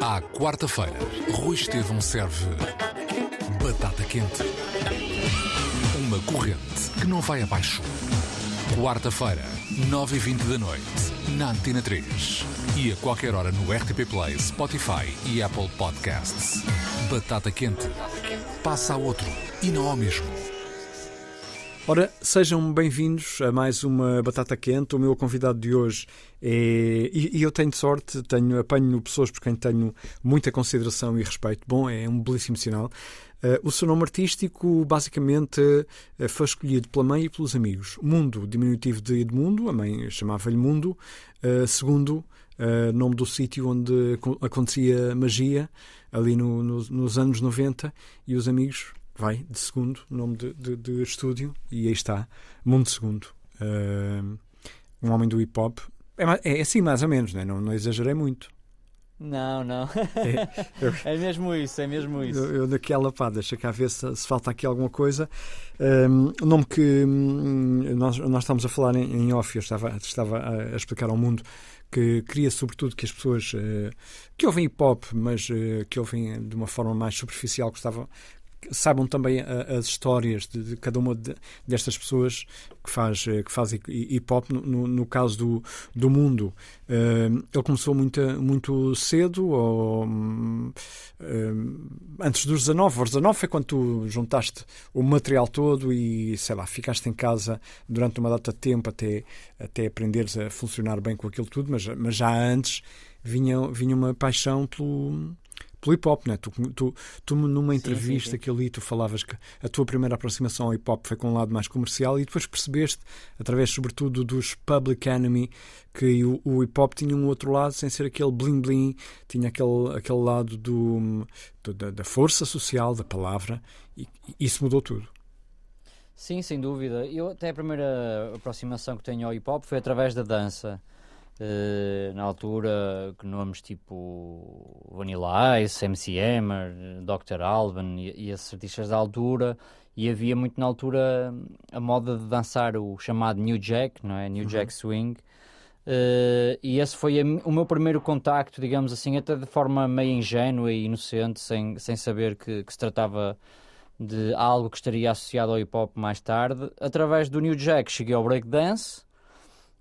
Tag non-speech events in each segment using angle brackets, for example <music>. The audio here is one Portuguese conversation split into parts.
À quarta-feira, Rui Estevão serve batata quente. Uma corrente que não vai abaixo. Quarta-feira, 9h20 da noite, na Antena 3. E a qualquer hora no RTP Play, Spotify e Apple Podcasts. Batata quente. Passa a outro e não ao mesmo. Ora, sejam bem-vindos a mais uma Batata Quente. O meu convidado de hoje é. E, e eu tenho sorte, tenho, apanho pessoas por quem tenho muita consideração e respeito. Bom, é um belíssimo sinal. Uh, o seu nome artístico, basicamente, uh, foi escolhido pela mãe e pelos amigos. Mundo, diminutivo de Edmundo, a mãe chamava-lhe Mundo. Uh, segundo, nome do sítio onde acontecia magia, ali no, no, nos anos 90, e os amigos vai, de segundo, nome de, de, de estúdio, e aí está, Mundo Segundo. Uh, um homem do hip hop. É, é assim, mais ou menos, né? não, não exagerei muito. Não, não. É, <laughs> eu, é mesmo isso, é mesmo isso. Eu, eu daquela, pá, deixa cá ver se, se falta aqui alguma coisa. Um, o nome que um, nós, nós estamos a falar em, em off, eu estava, estava a, explicar ao mundo que queria sobretudo que as pessoas uh, que ouvem hip hop, mas uh, que ouvem de uma forma mais superficial, gostavam, saibam também a, as histórias de, de, cada uma de, destas pessoas que faz, eh, que faz hip hop. No, no caso do, do mundo, uh, ele começou muito, muito cedo, ou, antes dos 19. Aos 19 foi quando tu juntaste o material todo e, sei lá, ficaste em casa durante uma data de tempo até, até aprenderes a funcionar bem com aquilo tudo, mas, mas já antes vinha, vinha uma paixão pelo pelo hip hop, né? Tu, tu, tu numa entrevista sim, sim, sim. que ali tu falavas que a tua primeira aproximação ao hip hop foi com um lado mais comercial e depois percebeste, através sobretudo dos Public Enemy, que o, o hip hop tinha um outro lado sem ser aquele bling bling, tinha aquele, aquele lado do, do da, da, força social, da palavra, e, e isso mudou tudo. Sim, sem dúvida. Eu até a primeira aproximação que tenho ao hip hop foi através da dança. Uh, na altura, nomes tipo Vanilla Ice, MC Hammer, Dr. Alban e, e esses artistas da altura, e havia muito na altura a moda de dançar o chamado New Jack, não é? New uhum. Jack Swing. Uh, e esse foi a, o meu primeiro contacto, digamos assim, até de forma meio ingênua e inocente, sem, sem saber que, que se tratava de algo que estaria associado ao hip hop mais tarde. Através do New Jack cheguei ao breakdance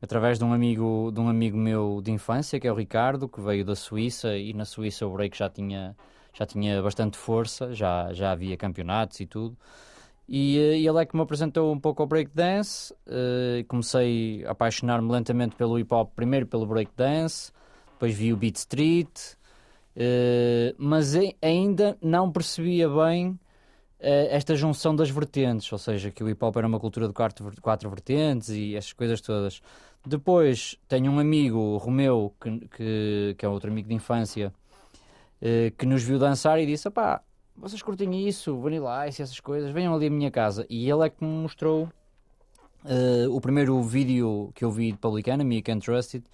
através de um amigo de um amigo meu de infância que é o Ricardo que veio da Suíça e na Suíça o break já tinha já tinha bastante força já já havia campeonatos e tudo e, eh, e ele é que me apresentou um pouco ao breakdance uh, comecei a apaixonar-me lentamente pelo hip hop primeiro pelo breakdance depois vi o Beat Street uh, mas ainda não percebia bem esta junção das vertentes, ou seja, que o hip hop era uma cultura de quatro, quatro vertentes e essas coisas todas. Depois tenho um amigo, Romeu, que, que, que é outro amigo de infância, eh, que nos viu dançar e disse: pá, vocês curtem isso, Vanilla Ice, essas coisas, venham ali à minha casa. E ele é que me mostrou uh, o primeiro vídeo que eu vi de Public Enemy, Can't Trust It,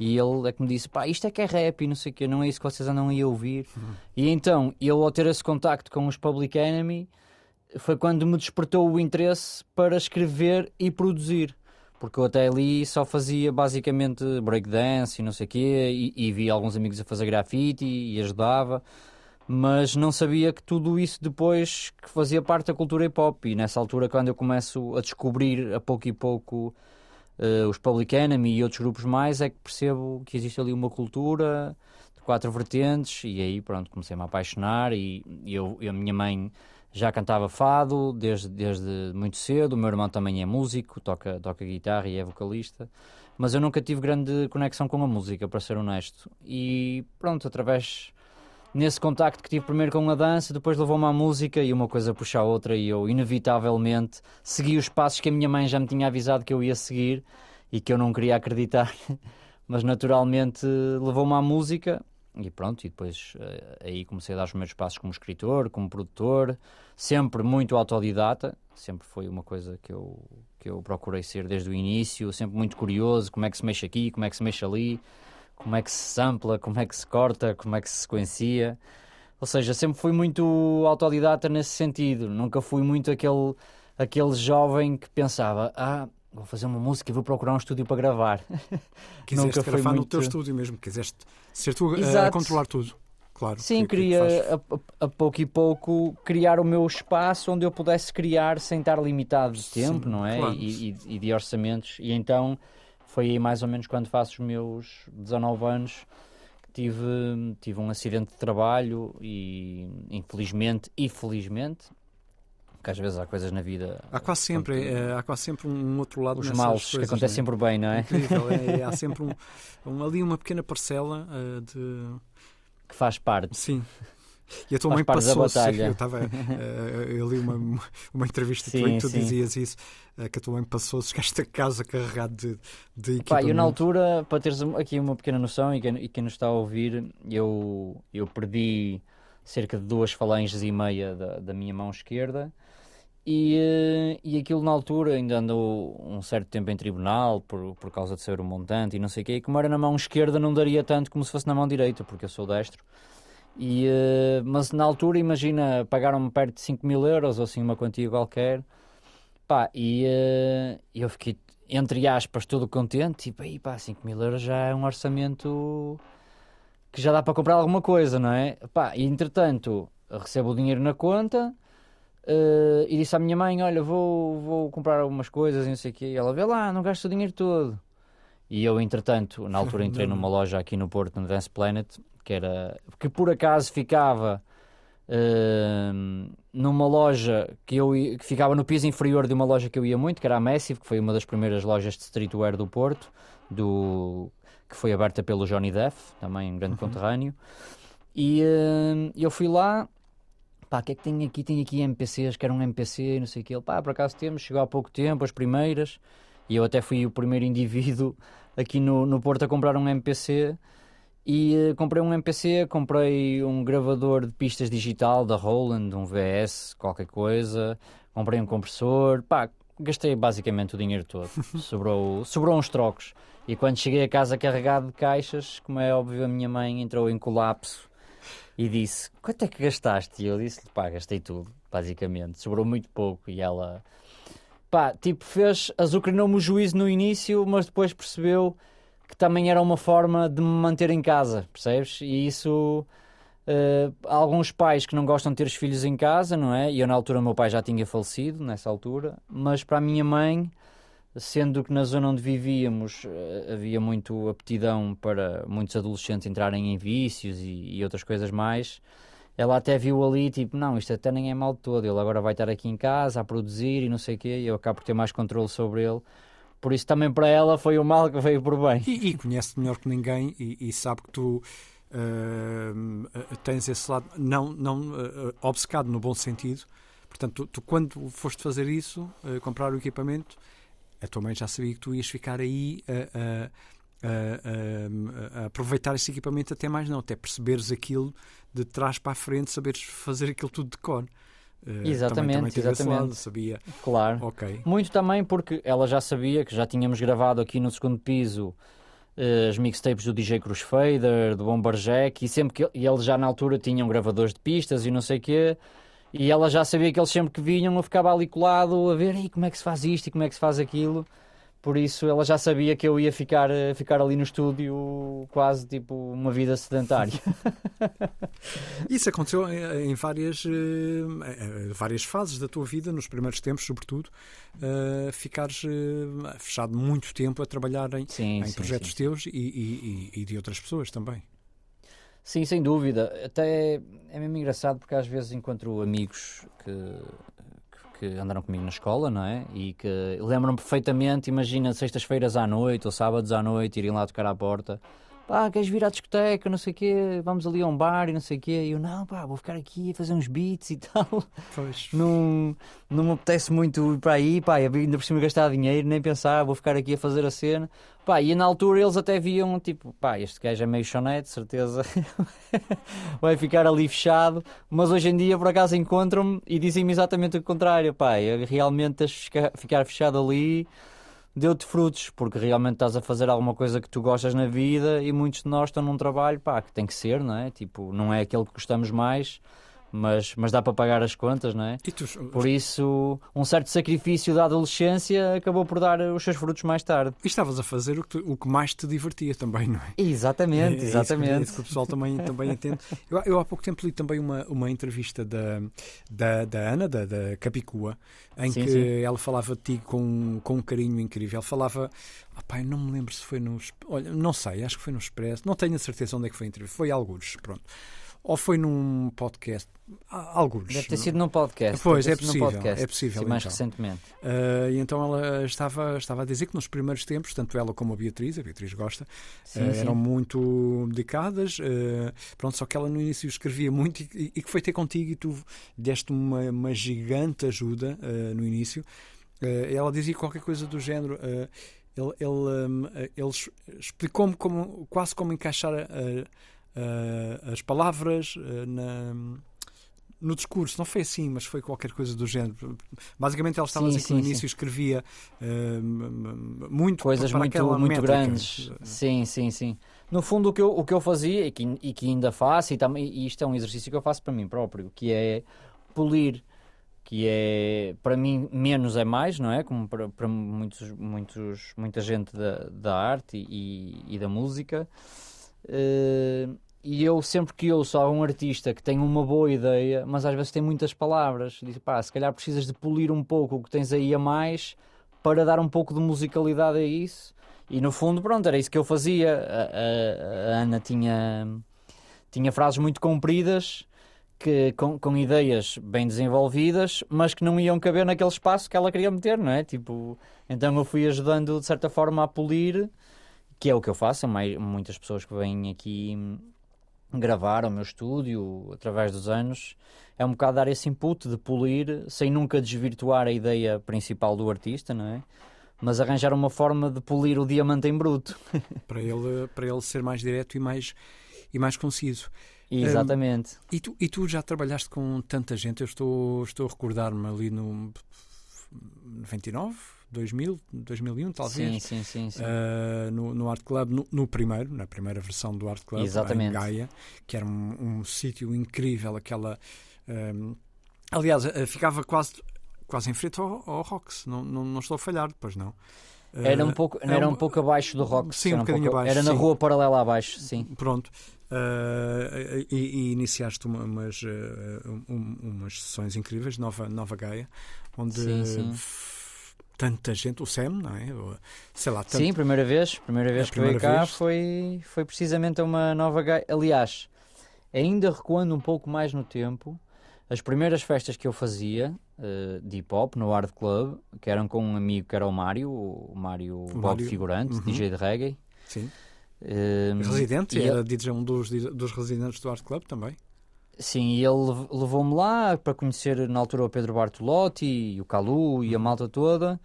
e ele é que me disse: pá, isto é que é rap e não sei o quê, não é isso que vocês andam aí a ouvir. Uhum. E então, ele ao ter esse contacto com os Public Enemy, foi quando me despertou o interesse para escrever e produzir porque eu até ali só fazia basicamente breakdance e não sei o quê, e, e via alguns amigos a fazer grafite e, e ajudava, mas não sabia que tudo isso depois que fazia parte da cultura hip hop. E nessa altura, quando eu começo a descobrir a pouco e pouco uh, os Public Enemy e outros grupos mais, é que percebo que existe ali uma cultura de quatro vertentes, e aí pronto, comecei-me a apaixonar. E, e eu, a minha mãe já cantava fado desde, desde muito cedo. O meu irmão também é músico, toca, toca guitarra e é vocalista. Mas eu nunca tive grande conexão com a música, para ser honesto. E pronto, através nesse contacto que tive primeiro com a dança, depois levou-me à música e uma coisa puxa a outra. E eu, inevitavelmente, segui os passos que a minha mãe já me tinha avisado que eu ia seguir e que eu não queria acreditar. <laughs> Mas naturalmente levou-me à música e pronto, e depois uh, aí comecei a dar os primeiros passos como escritor, como produtor, sempre muito autodidata, sempre foi uma coisa que eu, que eu procurei ser desde o início, sempre muito curioso, como é que se mexe aqui, como é que se mexe ali, como é que se sampla, como é que se corta, como é que se sequencia. Ou seja, sempre fui muito autodidata nesse sentido, nunca fui muito aquele, aquele jovem que pensava, ah, vou fazer uma música e vou procurar um estúdio para gravar. <laughs> Quiseste Nunca gravar muito... no teu estúdio mesmo, quiseste Ser tu a, a Exato. controlar tudo. Claro. Sim, que queria a- a pouco e pouco criar o meu espaço onde eu pudesse criar sem estar limitado de tempo, Sim, não é? claro. E, e- e de orçamentos. E então foi aí mais ou menos quando faço os meus 19 anos que tive, tive um acidente de trabalho e infelizmente e felizmente, porque às vezes há coisas na vida. Há quase sempre, Pronto. eh, há quase sempre um outro lado Os males coisas, que acontecem não é? sempre bem, não é? Incrível, é, há <laughs> sempre um, um- ali uma pequena parcela eh, de. Que faz parte. Sim. E a tua mãe batalha. Eu, estava, eh, eu li uma, uma entrevista tua Sim, em que tu sim. dizias isso, que a tua mãe passou-se, chegaste a casa carregado de, de Pá, eu na altura, para teres aqui uma pequena noção e quem, e quem nos está a ouvir, eu, eu perdi cerca de duas falanges e meia da, da minha mão esquerda e, eh, e aquilo na altura ainda andou um certo tempo em tribunal por, por causa de ser um montante e não sei o quê, e como era na mão esquerda não daria tanto como se fosse na mão direita, porque eu sou destro. E, eh, mas na altura, imagina, pagaram-me perto de 5 mil euros ou assim uma quantia qualquer. Pá, e eh, eu fiquei, entre aspas, todo contente. Tipo, aí pá, 5 mil euros já é um orçamento que já dá para comprar alguma coisa, não é? Pá, e entretanto, recebo o dinheiro na conta eh, e disse à minha mãe: Olha, vou, vou comprar algumas coisas e não sei o quê. E ela vê lá, não gasto o dinheiro todo. E eu, entretanto, na altura <laughs> entrei numa loja aqui no Porto, no Dance Planet, que era que por acaso ficava Ahm, numa loja que eu que ficava no piso inferior de uma loja que eu ia muito, que era a Massive, que foi uma das primeiras lojas de streetwear do Porto, do, que foi aberta pelo Johnny Depp, também um grande conterrâneo. E ahm, eu fui lá, pá, o que é que tem aqui? Tem aqui MPCs, que era um MPC, não sei o que. Ele, pá, por acaso temos, chegou há pouco tempo, as primeiras, e eu até fui o primeiro indivíduo aqui no, no Porto a comprar um MPC. E eh, comprei um MPC, comprei um gravador de pistas digital da Roland, um VS, qualquer coisa, comprei um compressor, pá, gastei basicamente o dinheiro todo. <laughs> sobrou, sobrou uns trocos. E quando cheguei a casa carregado de caixas, como é óbvio, a minha mãe entrou em colapso e disse: Quanto é que gastaste? E eu disse: Pá, gastei tudo, basicamente. Sobrou muito pouco. E ela, pá, tipo, fez, azucrinou-me o juízo no início, mas depois percebeu que também era uma forma de me manter em casa, percebes? E isso. eh, há alguns pais que não gostam de ter os filhos em casa, não é? E eu, na altura, meu pai já tinha falecido, nessa altura, mas para a minha mãe, sendo que na zona onde vivíamos eh, havia muito aptidão para muitos adolescentes entrarem em vícios e, e outras coisas mais, ela até viu ali, tipo, não, isto até nem é mal todo, ele agora vai estar aqui em casa a produzir e não sei o quê, e eu acabo por ter mais controle sobre ele. Por isso também para ela foi o mal que veio por bem. E, e conhece-te melhor que ninguém e, e sabe que tu ah, tens esse lado, não, não ah, obcecado no bom sentido. Portanto, tu, tu quando foste fazer isso, ah, comprar o equipamento, a tua mãe já sabia que tu ias ficar aí a, a- a- a- aproveitar esse equipamento até mais não, até perceberes aquilo de trás para a frente, saberes fazer aquilo tudo de cor. Ah, também- Exatamente, também esse exatamente. lado, sabia. Claro. Ok. Muito também porque ela já sabia que já tínhamos gravado aqui no segundo piso eh, as mixtapes do DJ Crossfader, do Bomber Jack, e sempre que e eles já na altura tinham gravadores de pistas e não sei o quê, e ela já sabia que eles sempre que vinham eu ficava ali colado a ver "Ei, como é que se faz isto e como é que se faz aquilo. Por isso ela já sabia que eu ia ficar, eh, ficar ali no estúdio quase tipo uma vida sedentária. <laughs> Isso aconteceu em, várias, eh, várias fases da tua vida, nos primeiros tempos, sobretudo, eh, ficares fechado muito tempo a trabalhar em, Sim, em sim, projetos sim. teus e- e- e de outras pessoas também. Sim, sem dúvida. Até é mesmo engraçado porque às vezes encontro amigos que, que, andaram comigo na escola, não é? E que lembram-me perfeitamente, imagina sextas-feiras à noite ou sábados à noite irem lá tocar à porta. Pá, queres vir à discoteca, não sei o quê, vamos ali a um bar e não sei o quê. E eu, não, pá, vou ficar aqui a fazer uns beats e <laughs> tal. Pois. Não, não me apetece muito ir para aí, pá, ainda por cima gastar dinheiro, nem pensar, vou ficar aqui a fazer a cena. Pá, e na altura eles até viam, tipo, pá, este gajo é meio chonete, certeza, <laughs> vai ficar ali fechado. Mas hoje em dia, por acaso, encontram-me e dizem-me exatamente o contrário, pá, eu realmente tens de ficar- ficar fechado ali deu-te frutos, porque realmente estás a fazer alguma coisa que tu gostas na vida e muitos de nós estão num trabalho, pá, que tem que ser, não é? Tipo, não é aquele que gostamos mais, mas, mas dá para pagar as contas, não é? Tu, por isso, um certo sacrifício da adolescência acabou por dar os seus frutos mais tarde. E estavas a fazer o que, o que mais te divertia também, não é? Exatamente, é, exatamente. É isso que, o pessoal também, também entende. Eu, eu, há pouco tempo li também uma, uma entrevista da, da, da Ana, da, da Capicua, em sim, que sim. ela falava de ti com, com um carinho incrível. Ela falava, ah, pai, não me lembro se foi no. Olha, não sei, acho que foi no Expresso, não tenho a certeza onde é que foi a entrevista. Foi alguns, pronto ou foi num podcast? Alguns. Deve ter sido num podcast. Pois, é possível, podcast, é possível. Sim, mais então. recentemente. Uh, e então ela estava, estava a dizer que nos primeiros tempos, tanto ela como a Beatriz, a Beatriz gosta, sim, uh, sim. eram muito dedicadas. Uh, pronto, só que ela no início escrevia muito e, e que foi ter contigo e tu deste uma, uma gigante ajuda no início. ela dizia qualquer coisa do género. ele, ele, ele explicou-me como, quase como encaixar a uh, as palavras uh, na, no discurso. Não foi assim, mas foi qualquer coisa do género. Basicamente, ela estava sim, a dizer que no sim. início escrevia uh, muito coisas muito, muito métrica. grandes. Sim, sim, sim. No fundo, o que eu, o que eu fazia e que, e que ainda faço, e, também, e isto é um exercício que eu faço para mim próprio, que é polir que é para mim menos é mais, não é? Como para, para muitos, muitos, muita gente da, da arte e, e da música. Uh, e eu sempre que ouço algum artista que tem uma boa ideia, mas às vezes tem muitas palavras, digo, pá, se calhar precisas de polir um pouco o que tens aí a mais para dar um pouco de musicalidade a isso. E no fundo, pronto, era isso que eu fazia. A, a, a Ana tinha, tinha frases muito compridas, que, com, com ideias bem desenvolvidas, mas que não iam caber naquele espaço que ela queria meter, não é? Tipo, então eu fui ajudando de certa forma a polir que é o que eu faço. Mais, muitas pessoas que vêm aqui gravar ao meu estúdio através dos anos é um bocado dar esse input de polir sem nunca desvirtuar a ideia principal do artista, não é? Mas arranjar uma forma de polir o diamante em bruto. <laughs> para, ele, para ele ser mais direto e mais, e mais conciso. Exatamente. Um, e, tu, e tu já trabalhaste com tanta gente? Eu estou, estou a recordar-me ali no 99, 2000, 2001 talvez. Sim, sim, sim. sim. Uh, no, no Art Club, no, no, primeiro, na primeira versão do Art Club, Exatamente. em Gaia, que era um, um sítio incrível, aquela... Um, aliás, uh, ficava quase, quase em frente ao, ao Rox, não, não, não estou a falhar, depois não. Era um pouco, era um, um pouco abaixo do Rox. Sim, um, bocadinho pouco, abaixo. Era na sim. rua paralela abaixo, sim. Pronto. Uh, e, e, iniciaste uma, umas, uh, um, umas sessões incríveis, Nova, Nova Gaia, onde sim, sim tanta gente, o Sam, não é? Sei lá, tanto... Sim, primeira vez, primeira vez que veio cá foi, foi precisamente uma nova. Aliás, ainda recuando um pouco mais no tempo, as primeiras festas que eu fazia uh, de hip hop no Art Club, que eram com um amigo que era o Mário, o Mário o Bob Mário. Figurante, uhum. DJ de reggae. Sim. Uh, Residente, era ele... um dos, dos residentes do Art Club também. Sim, e ele levou-me lá para conhecer na altura o Pedro Bartolotti e o Calu e a malta toda.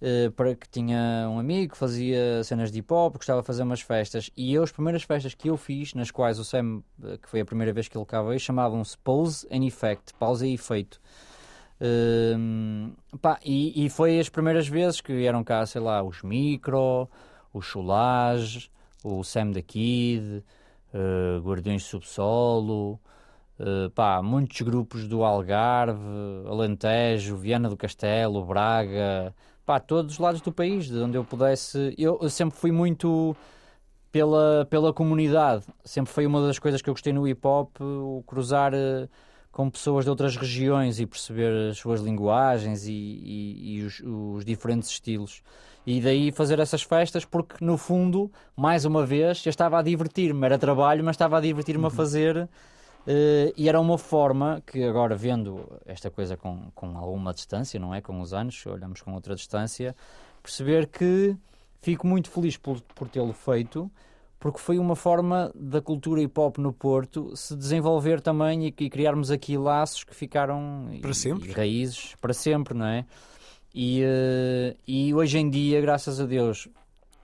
Uh, para que tinha um amigo que fazia cenas de hip hop, gostava de fazer umas festas. E eu, as primeiras festas que eu fiz, nas quais o Sam, eh, que foi a primeira vez que ele cá veio, chamavam-se Pose and Effect pausa e efeito. Uh, pá, e, e, foi as primeiras vezes que vieram cá, sei lá, os Micro, o Chulage, o Sam da Kid, uh, Guardiões de Subsolo. Uh, pá, muitos grupos do Algarve, Alentejo, Viana do Castelo, Braga, pá, todos os lados do país, de onde eu pudesse. Eu, eu, sempre fui muito pela, pela comunidade, sempre foi uma das coisas que eu gostei no hip hop, o cruzar uh, com pessoas de outras regiões e perceber as suas linguagens e, e, e os, os diferentes estilos. E daí fazer essas festas, porque no fundo, mais uma vez, eu estava a divertir-me, era trabalho, mas estava a divertir-me uhum. a fazer Uh, e era uma forma que agora vendo esta coisa com, com alguma distância, não é? Com os anos, olhamos com outra distância, perceber que fico muito feliz por, por tê-lo feito, porque foi uma forma da cultura hip hop no Porto se desenvolver também e, e criarmos aqui laços que ficaram para sempre. E raízes para sempre, não é? E, uh, e hoje em dia, graças a Deus,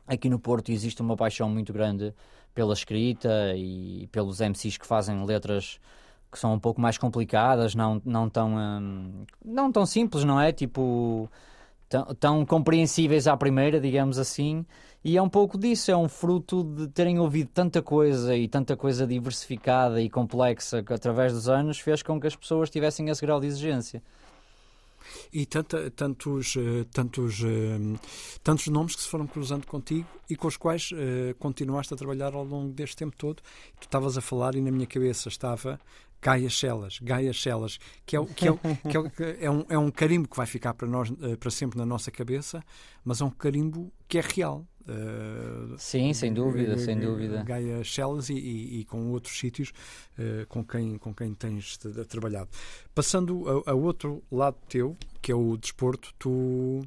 aqui no Porto existe uma paixão muito grande pela escrita e pelos MCs que fazem letras que são um pouco mais complicadas, não, não, tão, hum, não tão simples, não é? Tipo, tão, tão compreensíveis à primeira, digamos assim, e é um pouco disso, é um fruto de terem ouvido tanta coisa e tanta coisa diversificada e complexa que através dos anos fez com que as pessoas tivessem esse grau de exigência. E tanta, tantos, eh, tantos, eh, tantos nomes que se foram cruzando contigo e com os quais uh, continuaste a trabalhar ao longo deste tempo todo. Tu estavas a falar e na minha cabeça estava Gaia Chelas, Gaia Chelas, que, é, que, é, <laughs> que é, é, um, é um carimbo que vai ficar para, nós, para sempre na nossa cabeça, mas é um carimbo que é real. Uh, Sim, sem dúvida, sem dúvida. Gaia Chelas e, e, e, com outros sítios uh, com, quem, com quem tens trabalhado. Passando a, a, outro lado teu, que é o desporto, tu,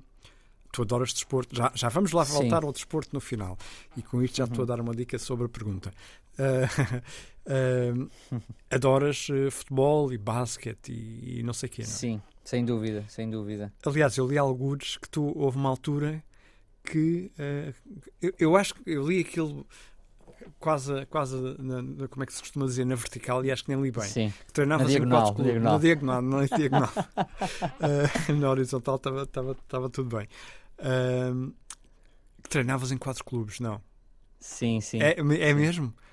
tu adoras desporto. Já, já vamos lá voltar Sim. ao desporto no final. E com isto já uhum. estou a dar uma dica sobre a pergunta. Uh, <laughs> adoras futebol e basquete e, e não sei o quê, não? É? Sim, sem dúvida, sem dúvida. Aliás, eu li alguns que tu houve uma altura que uh, eu, eu, acho que eu li aquilo quase, quase na, na, como é que se costuma dizer, na vertical e acho que nem li bem. Sim. Treinavas na diagonal, em diagonal. Na diagonal, na diagonal. uh, <laughs> na horizontal estava tudo bem. Uh, treinavas em quatro clubes, não? Sim, sim. É, é mesmo? Eu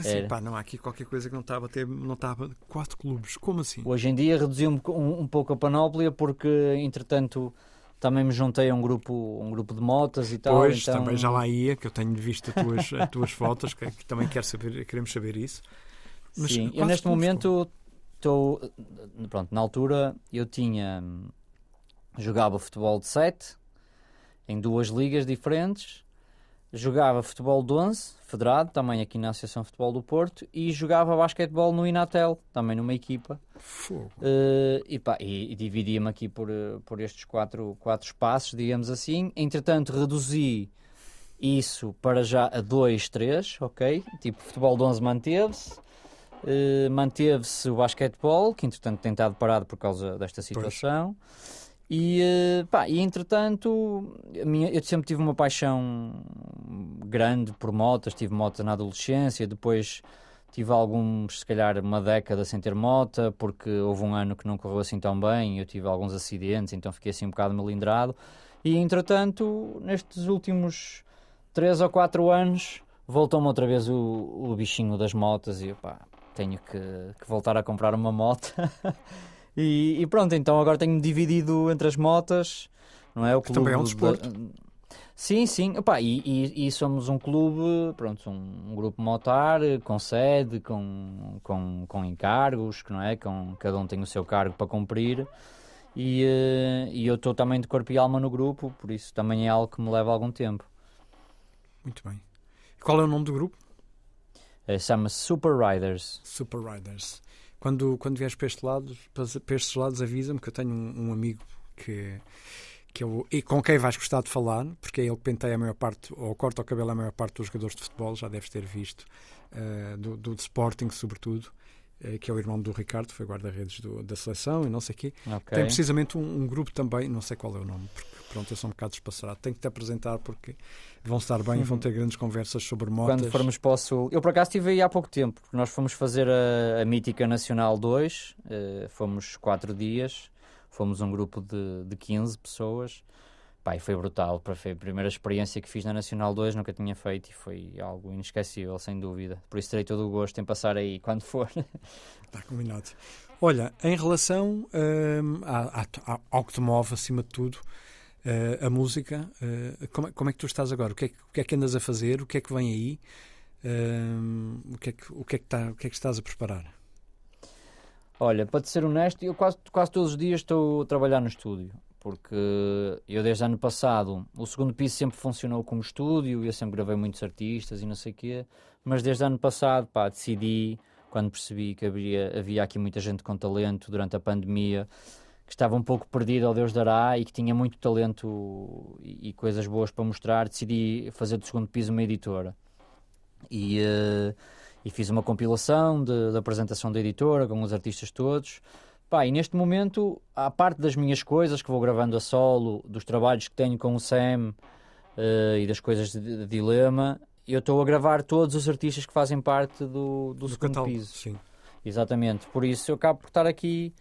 assim, pá, não há aqui qualquer coisa que não estava a ter, não estava quatro clubes. Como assim? Hoje em dia reduziu um, um, um pouco a panóplia porque, entretanto, também me juntei a um grupo, um grupo de motas e tal. Pois, então... também já lá ia, que eu tenho visto as tuas, as tuas fotos, que, que, também quero saber, queremos saber isso. Mas Sim, eu neste momento estou. Pronto, na altura eu tinha. Jogava futebol de 7 em duas ligas diferentes jogava futebol de 11, federado, também aqui na Associação Futebol do Porto, e jogava basquetebol no Inatel, também numa equipa. Uh, e, e, e dividia-me aqui por, eh, por estes quatro, quatro espaços, digamos assim. Entretanto, reduzi isso para já a 2, 3, ok? Tipo, futebol de 11 manteve-se. Uh, manteve-se o basquetebol, que entretanto tem estado parado por causa desta situação. Pois. E, eh, pá, e entretanto, minha, eu sempre tive uma paixão grande por motas. Tive moto na adolescência, depois tive alguns, se calhar, uma década sem ter moto, porque houve um ano que não correu assim tão bem. Eu tive alguns acidentes, então fiquei assim um bocado melindrado. E entretanto, nestes últimos 3 ou 4 anos, voltou-me outra vez o, o bichinho das motas e pá, tenho que, que voltar a comprar uma moto. <laughs> E, e, pronto, então agora tenho-me dividido entre as motas, não é? O clube também é um desporto. Sim, sim. Opa, e, e, e, somos um clube, pronto, um, um, grupo motar com sede, com, com, com encargos, não é? Com, cada um tem o seu cargo para cumprir. E, uh, e eu estou também de corpo e alma no grupo, por isso também é algo que me leva algum tempo. Muito bem. Qual é o nome do grupo? Uh, Chama-se Super Riders. Super Riders. Quando, quando vieres para, este lado, para estes lados, avisa-me que eu tenho um, um amigo que, que eu, e com quem vais gostar de falar, porque é ele que penteia a maior parte, ou corta o cabelo a maior parte dos jogadores de futebol, já deves ter visto, uh, do, do Sporting, sobretudo. Eh, que é o irmão do Ricardo, foi guarda-redes da seleção e não sei o quê. Okay. Tem precisamente um, um, grupo também, não sei qual é o nome, porque pronto, eu sou um bocado despassarado. Tenho que te apresentar porque vão estar bem, uhum. vão ter grandes conversas sobre motos. Quando formos para o Sul. Eu por acaso estive aí há pouco tempo, porque nós fomos fazer a, a Mítica Nacional 2, uh, eh, fomos quatro dias, fomos um grupo de, de 15 pessoas. Pai, foi brutal, foi a primeira experiência que fiz na Nacional 2, nunca tinha feito e foi algo inesquecível, sem dúvida. Por isso terei todo o gosto em passar aí quando for. Está <laughs> combinado. Olha, em relação hum, ao que te move acima de tudo, uh, a música, uh, como, como, é que tu estás agora? O que é, o que, é que andas a fazer? O que é que vem aí? Uh, o, que é que, o, que é que tá, o que é que estás a preparar? Olha, para te ser honesto, eu quase, quase todos os dias estou a trabalhar no estúdio porque eu desde ano passado, o segundo piso sempre funcionou como estúdio, eu sempre gravei muitos artistas e não sei o quê, mas desde ano passado, pá, decidi, quando percebi que havia, havia aqui muita gente com talento durante a pandemia, que estava um pouco perdido ao Deus dará e que tinha muito talento e, e coisas boas para mostrar, decidi fazer do segundo piso uma editora. E, uh, e fiz uma compilação de, de, apresentação da editora com os artistas todos. Pá, e neste momento, a parte das minhas coisas que vou gravando a solo, dos trabalhos que tenho com o Sam uh, e das coisas de, de dilema, eu estou a gravar todos os artistas que fazem parte do, do, do segundo catálogo, piso. Sim. Exatamente. Por isso eu acabo por estar aqui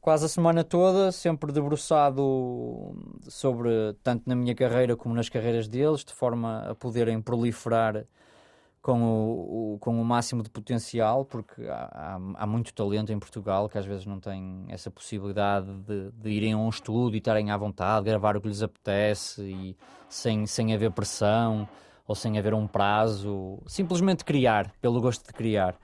quase a semana toda, sempre debruçado sobre, tanto na minha carreira como nas carreiras deles, de forma a poderem proliferar com o, o com o máximo de potencial, porque há, há, há, muito talento em Portugal que às vezes não tem essa possibilidade de, de irem a um estúdio e estarem à vontade, gravar o que lhes apetece e sem, sem haver pressão ou sem haver um prazo, simplesmente criar, pelo gosto de criar.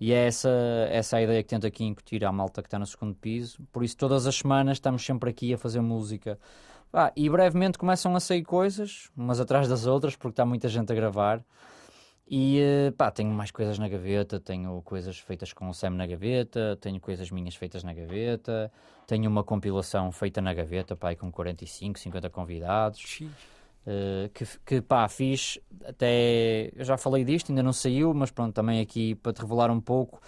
E é essa, essa a ideia que tento aqui incutir à malta que está no segundo piso. Por isso, todas as semanas estamos sempre aqui a fazer música. Ah, e brevemente começam a sair coisas, umas atrás das outras, porque está muita gente a gravar. E pá, tenho mais coisas na gaveta, tenho coisas feitas com o Sam na gaveta, tenho coisas minhas feitas na gaveta, tenho uma compilação feita na gaveta, pá, com 45, 50 convidados. Uh, que, que pá, fiz até. Eu já falei disto, ainda não saiu, mas pronto, também aqui para te revelar um pouco.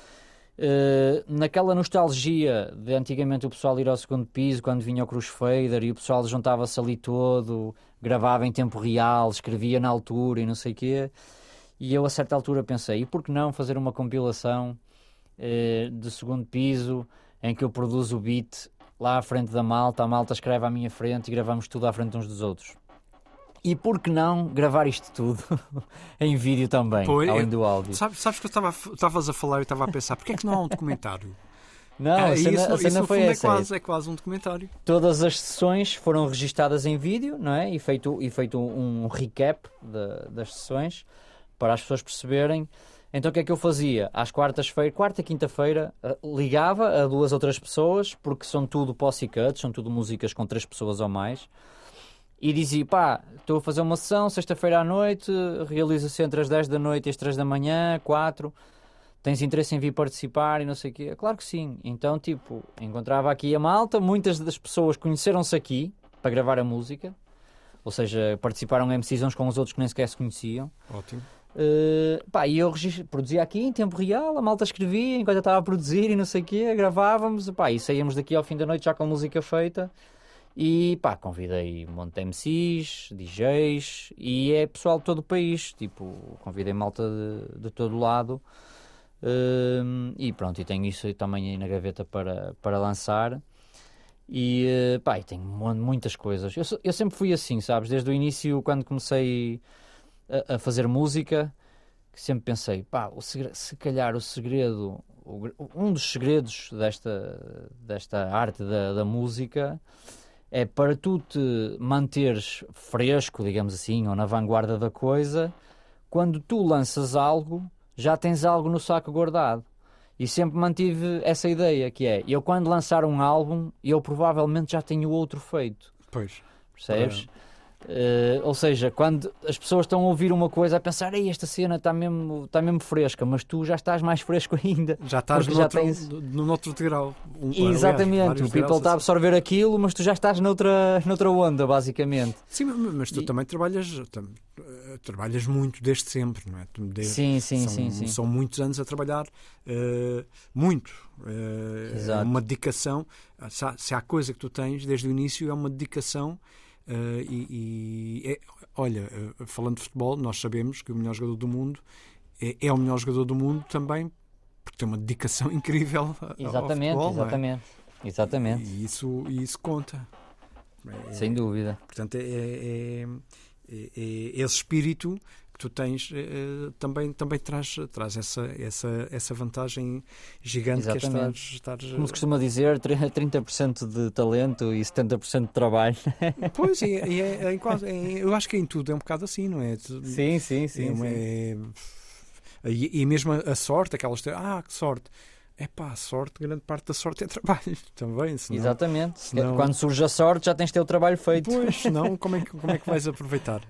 Uh, naquela nostalgia de antigamente o pessoal ir ao segundo piso quando vinha o Crossfader e o pessoal juntava-se ali todo, gravava em tempo real, escrevia na altura e não sei o quê. E eu a certa altura pensei, e por que não fazer uma compilação uh, de segundo piso em que eu produzo o beat lá à frente da malta, a malta escreve à minha frente e gravamos tudo à frente uns dos outros. E por que não gravar isto tudo <laughs> em vídeo também, Pois, além do áudio? Sabes, sabes que eu estavas a falar e estava a pensar, porquê é que não há um documentário? <laughs> Não, ah, a cena, isso, a cena isso foi é essa. É quase, é quase um documentário. Todas as sessões foram registadas em vídeo, não é? E feito, e feito um recap de, das sessões para as pessoas perceberem. Então o que é que eu fazia? Às quartas-feiras, quarta e quinta-feira, eh, ligava a duas ou três pessoas, porque são tudo posse cuts, são tudo músicas com três pessoas ou mais e dizia: pá, estou a fazer uma sessão sexta-feira à noite, realiza-se entre as 10 da noite e as 3 da manhã, 4. Tens interesse em vir participar e não sei o quê? Claro que sim. Então, tipo, encontrava aqui a malta, muitas das pessoas conheceram-se aqui para gravar a música, ou seja, participaram em uns com os outros que nem sequer se conheciam. Ótimo. Uh, pá, e eu produzia aqui em tempo real, a malta escrevia enquanto eu estava a produzir e não sei o quê, gravávamos, pá, e saíamos daqui ao fim da noite já com a música feita. E pá, convidei um monte de MCs, DJs e é pessoal de todo o país. Tipo, convidei malta de, de todo lado. Um, e pronto, e tenho isso também aí na gaveta para, para lançar. E uh, pá, e tenho muitas coisas. Eu, eu, sempre fui assim, sabes? Desde o início, quando comecei a, a fazer música, que sempre pensei, pá, o segredo, se calhar o segredo, o, um dos segredos desta, desta arte da, da música é para tu te manteres fresco, digamos assim, ou na vanguarda da coisa, quando tu lanças algo, já tens algo no saco guardado. E sempre mantive essa ideia, que é, eu quando lançar um álbum, eu provavelmente já tenho outro feito. Pois. Percebes? Uh, ou seja, quando as pessoas estão a ouvir uma coisa a pensar, Ei, esta cena está mesmo, está mesmo fresca, mas tu já estás mais fresco <laughs> ainda. Já estás no, já outro, tens... no outro degrau. Um, Exatamente, o people está a absorver assim. aquilo, mas tu já estás noutra, noutra onda, basicamente. Sim, mas tu e... também trabalhas, eh, trabalhas muito desde sempre, não é? Desde, sim, sim, são, sim, sim. São muitos anos a trabalhar, uh, muito. Uh, é uma dedicação. Se há, se há coisa que tu tens desde o início, é uma dedicação Uh, e, e é, olha, uh, falando de futebol, nós sabemos que o melhor jogador do mundo é, é, o melhor jogador do mundo também porque tem uma dedicação <laughs> incrível exatamente, ao futebol, exatamente, é? exatamente. E isso, isso conta. É, Sem dúvida. Portanto, é, é, é, esse espírito tu tens eh, também, também traz, traz essa, essa, essa vantagem gigante Exatamente. que é estar, estar... Como se costuma dizer, 30% de talento e 70% de trabalho. <laughs> Pois, e, e é, é, quase, é, eu acho que em tudo é um bocado assim, não é? Sim, sim, sim. sim. E, e, mesmo a sorte, aquelas. Ah, que sorte! É pá, a sorte, grande parte da sorte é trabalho <laughs> também. Senão, Exatamente. Senão... Quando surge a sorte já tens teu trabalho feito. Pois, senão <laughs> como é que, como é que vais aproveitar?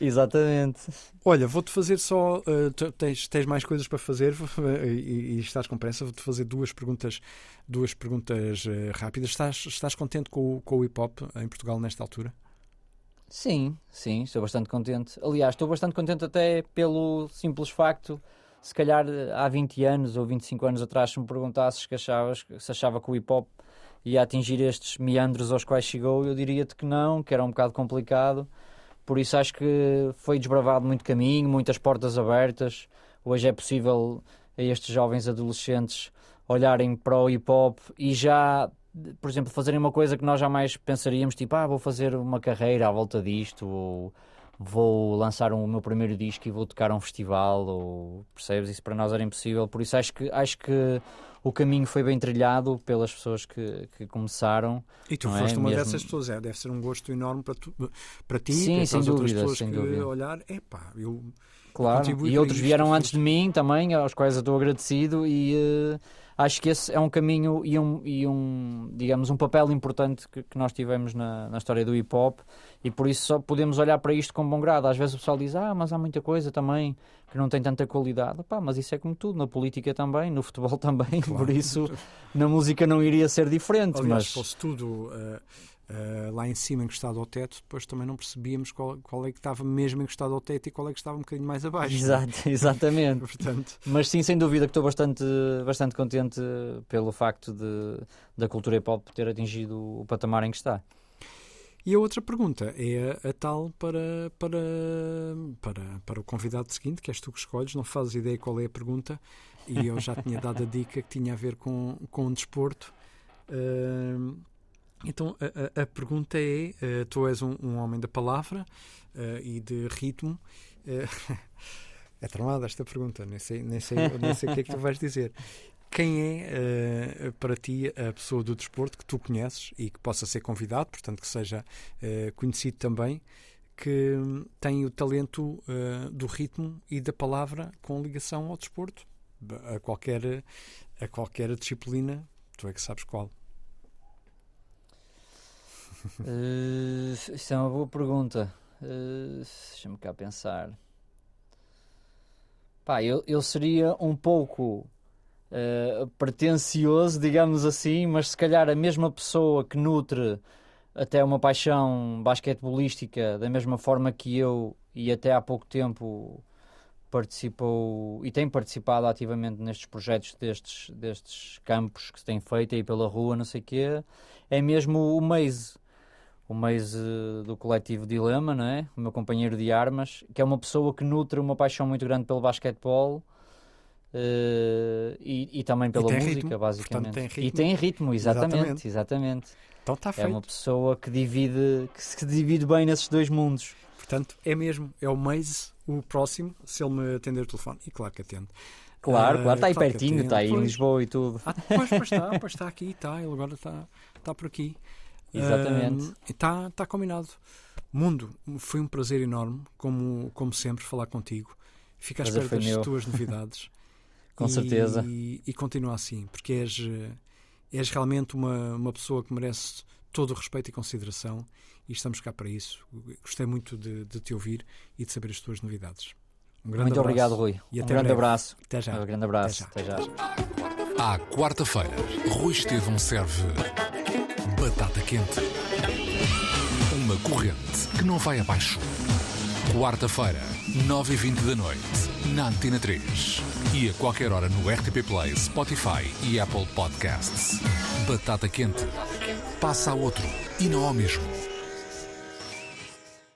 Exatamente. Olha, vou-te fazer só. Uh, tens, tens mais coisas para fazer <laughs> e, e estás com pressa. Vou-te fazer duas perguntas, duas perguntas uh, rápidas. Estás, estás contente com, com o hip hop em Portugal nesta altura? Sim, sim, estou bastante contente. Aliás, estou bastante contente até pelo simples facto se calhar há 20 anos ou 25 anos atrás, se me perguntasses que achavas, se achava que o hip hop ia atingir estes meandros aos quais chegou, eu diria-te que não, que era um bocado complicado. Por isso acho que foi desbravado muito caminho, muitas portas abertas. Hoje é possível a estes jovens adolescentes olharem para o hip hop e já por exemplo, fazerem uma coisa que nós jamais pensaríamos, tipo, ah, vou fazer uma carreira à volta disto, ou vou lançar o meu primeiro disco e vou tocar a um festival, ou percebes? Isso para nós era impossível, por isso acho que, acho que o caminho foi bem trilhado pelas pessoas que, que começaram. E tu não foste é? uma Mesmo- dessas pessoas, é, deve ser um gosto enorme para, tu, para ti Sim, e para sem as outras dúvida, pessoas sem que dúvida. olhar, epá, eu Claro, e outros isto, vieram fiz. antes de mim também, aos quais eu estou agradecido e eh, acho que esse é um caminho e um, e um digamos, um papel importante que, que nós tivemos na, na história do hip hop e por isso só podemos olhar para isto com bom grado. Às vezes o pessoal diz, ah, mas há muita coisa também que não tem tanta qualidade. Pá, mas isso é como tudo, na política também, no futebol <laughs> também, Claro. por isso na música não iria ser diferente. Aliás, mas se fosse tudo ah, ah, lá em cima encostado ao teto, depois também não percebíamos qual, qual é que estava mesmo encostado ao teto e qual é que estava um bocadinho mais abaixo. Exato, <laughs> exatamente. <laughs> Portanto, Mas sim, sem dúvida que estou bastante, bastante contente pelo facto de, da cultura hip hop ter atingido o patamar em que está. E a outra pergunta é a, a tal para, para, para, para o convidado seguinte, que és tu que escolhes, não fazes ideia qual é a pergunta, e eu já tinha dado a dica que tinha a ver com, com o desporto. Ahm, então a, a- pergunta é: eh, tu és um, um homem da palavra eh, e de ritmo. eh, <laughs> é tramada esta pergunta, nem sei, nem, sei, nem sei o que é que tu vais dizer. Quem é para ti a pessoa do desporto que tu conheces e que possa ser convidado, portanto que seja conhecido também, que tem o talento do ritmo e da palavra com ligação ao desporto, a qualquer, a qualquer disciplina, tu é que sabes qual. Uh, isso é uma boa pergunta. Uh, Deixa-me cá pensar. Pá, eu, eu seria um pouco uh, pretencioso, digamos assim, mas se calhar a mesma pessoa que nutre até uma paixão basquetebolística da mesma forma que eu e até há pouco tempo participou e tem participado ativamente nestes projetos destes, destes campos que se têm feito aí pela rua, não sei o quê, é mesmo o Maze o mês eh, do coletivo Dilema, não é? O meu companheiro de armas, que é uma pessoa que nutre uma paixão muito grande pelo basquetebol eh, e, e também pela tem música, ritmo, basicamente. tem E tem ritmo, exatamente, Exatamente. exatamente. Então está É feito. uma pessoa que divide, que se divide bem nesses dois mundos. Portanto, é mesmo, é o mês, o próximo, se ele me atender o telefone. E claro que atende. Claro, Ah, claro, está aí claro pertinho, está aí em. Lisboa e tudo. Ah, pois, pois está, <laughs> pois está aqui, está, ele agora está, está por aqui. Exatamente. Está, está combinado. Mundo, foi um prazer enorme, como, como sempre, falar contigo. Fica à espera das meu. tuas <laughs> novidades. Com E- certeza. E continua assim, porque és, és realmente uma, uma pessoa que merece todo o respeito e consideração e estamos cá para isso. Gostei muito de, de te ouvir e de saber as tuas novidades. Um grande Muito abraço. obrigado, Rui. E um até grande breve. abraço. Até já. Um grande abraço. Até Até já. À quarta-feira, Rui Estevão serve batata quente. Uma corrente que não vai abaixo. Quarta-feira, 9h20 da noite, na Antena 3. E a qualquer hora no RTP Play, Spotify e Apple Podcasts. Batata quente. Passa a outro e não ao mesmo.